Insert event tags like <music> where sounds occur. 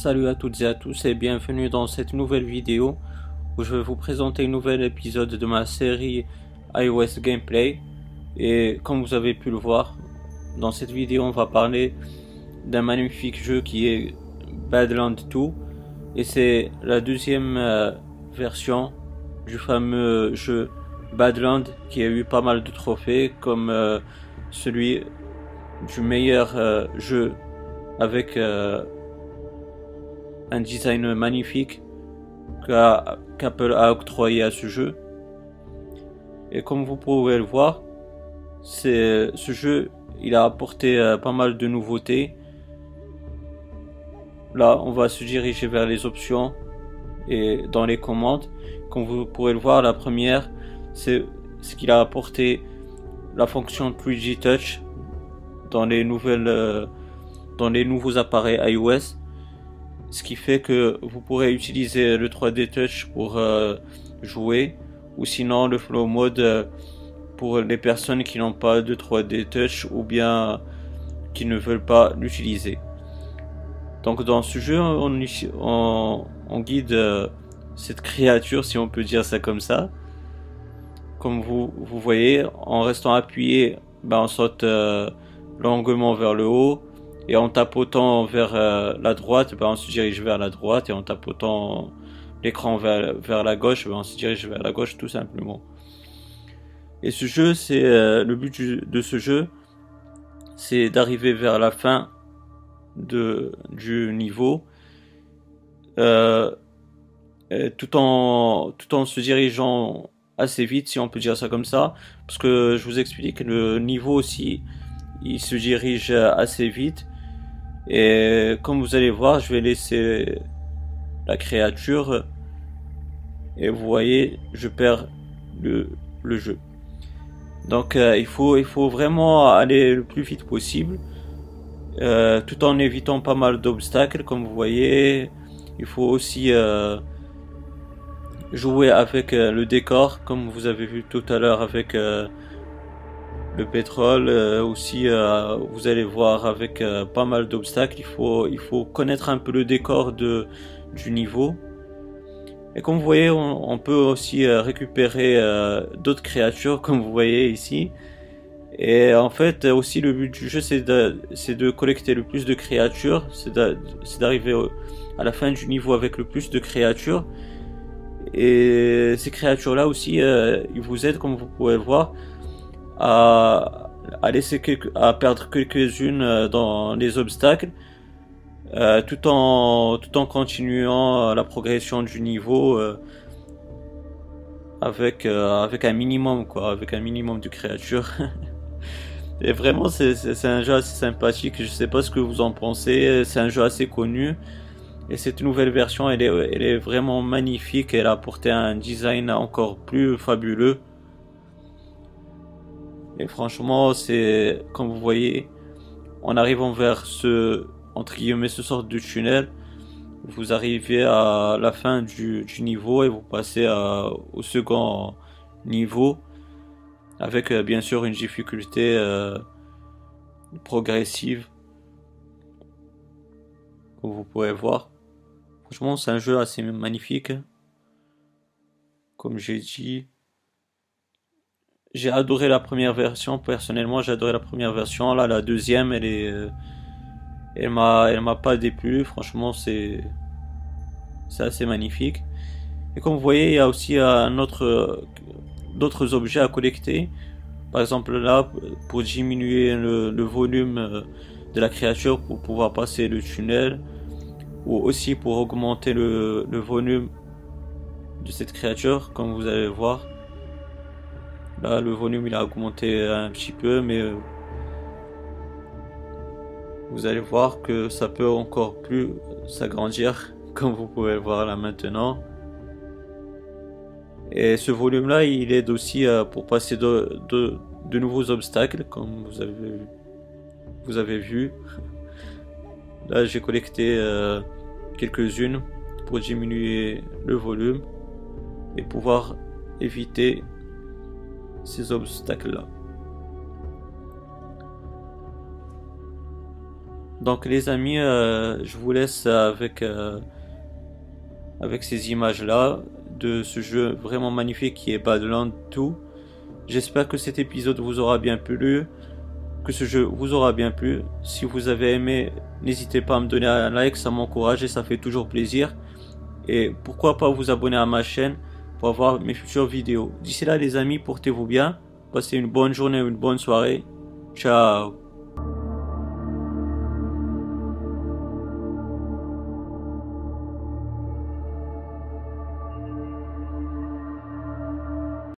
Salut à toutes et à tous et bienvenue dans cette nouvelle vidéo où je vais vous présenter un nouvel épisode de ma série iOS Gameplay. Et comme vous avez pu le voir dans cette vidéo on va parler d'un magnifique jeu qui est Badland 2 et c'est la deuxième euh, version du fameux jeu Badland qui a eu pas mal de trophées comme euh, celui du meilleur euh, jeu avec un design magnifique qu'Apple a octroyé à ce jeu. Et comme vous pouvez le voir, ce jeu, il a apporté euh, pas mal de nouveautés. Là, on va se diriger vers les options et dans les commandes. Comme vous pourrez le voir, la première, c'est ce qu'il a apporté la fonction 3G Touch dans les nouvelles, euh, dans les nouveaux appareils iOS ce qui fait que vous pourrez utiliser le 3D Touch pour euh, jouer ou sinon le Flow Mode euh, pour les personnes qui n'ont pas de 3D Touch ou bien qui ne veulent pas l'utiliser. Donc dans ce jeu, on, on, guide euh, cette créature, si on peut dire ça comme ça. Comme vous, vous voyez, en restant appuyé, ben, on saute longuement vers le haut et en tapotant vers euh, la droite, ben, on se dirige vers la droite. Et en tapotant l'écran vers, la gauche, ben, on se dirige vers la gauche tout simplement. Et ce jeu, c'est euh, le but de ce jeu, c'est d'arriver vers la fin de, du niveau. Euh, tout en tout en se dirigeant assez vite si on peut dire ça comme ça parce que je vous explique que le niveau aussi il se dirige assez vite et comme vous allez voir, je vais laisser la créature. Et vous voyez, je perds le, le jeu. Donc euh, il, faut, il faut vraiment aller le plus vite possible. Euh, tout en évitant pas mal d'obstacles, comme vous voyez. Il faut aussi euh, jouer avec le décor, comme vous avez vu tout à l'heure avec le pétrole euh, aussi euh, vous allez voir avec euh, pas mal d'obstacles il faut il faut connaître un peu le décor de du niveau. Et comme vous voyez on, peut aussi récupérer d'autres créatures <laughs> comme vous voyez ici. Et en fait aussi le but du jeu c'est de de collecter le plus de créatures. C'est d'arriver à la fin du niveau avec le plus de créatures. Et ces créatures là aussi ils vous aident comme vous pouvez voir à, à laisser à perdre quelques-unes euh, dans les obstacles, euh, tout en tout en continuant la progression du niveau euh, avec euh, avec un minimum quoi, avec un minimum de créatures. <laughs> Et vraiment, c'est un jeu assez sympathique. Je sais pas ce que vous en pensez. C'est un jeu assez connu. Et cette nouvelle version, elle est, elle est vraiment magnifique. Elle a apporté un design encore plus fabuleux. Et franchement, c'est, comme vous voyez, en arrivant vers ce, entre guillemets, ce sort de tunnel, vous arrivez à la fin du, niveau et vous passez au second niveau avec euh, bien sûr une difficulté euh, progressive comme vous pouvez voir. Franchement, c'est un jeu assez magnifique. Comme j'ai dit, j'ai adoré la première version personnellement j'ai adoré la première version. Là la deuxième elle est euh, elle m'a elle m'a pas déplu. Franchement c'est c'est assez magnifique. Et comme vous voyez il y a aussi un autre d'autres objets à collecter. Par exemple là pour diminuer le, volume euh, de la créature pour pouvoir passer le tunnel ou aussi pour augmenter le, le volume de cette créature comme vous allez voir Là, le volume il a augmenté un petit peu, mais euh, vous allez voir que ça peut encore plus s'agrandir, <laughs> comme vous pouvez le voir là maintenant. Et ce volume là, il aide aussi euh, pour passer de, de, nouveaux obstacles, comme vous avez, vous avez vu. <laughs> Là, j'ai collecté euh, quelques-unes pour diminuer le volume et pouvoir éviter ces obstacles-là. Donc les amis, euh, je vous laisse avec, euh, avec ces images-là de ce jeu vraiment magnifique qui est Badland 2. J'espère que cet épisode vous aura bien plu, que ce jeu vous aura bien plu. Si vous avez aimé, n'hésitez pas à me donner un like, ça m'encourage et ça fait toujours plaisir. Et pourquoi pas vous abonner à ma chaîne pour avoir mes futures vidéos. D'ici là les amis, portez-vous bien, passez une bonne journée, une bonne soirée. Ciao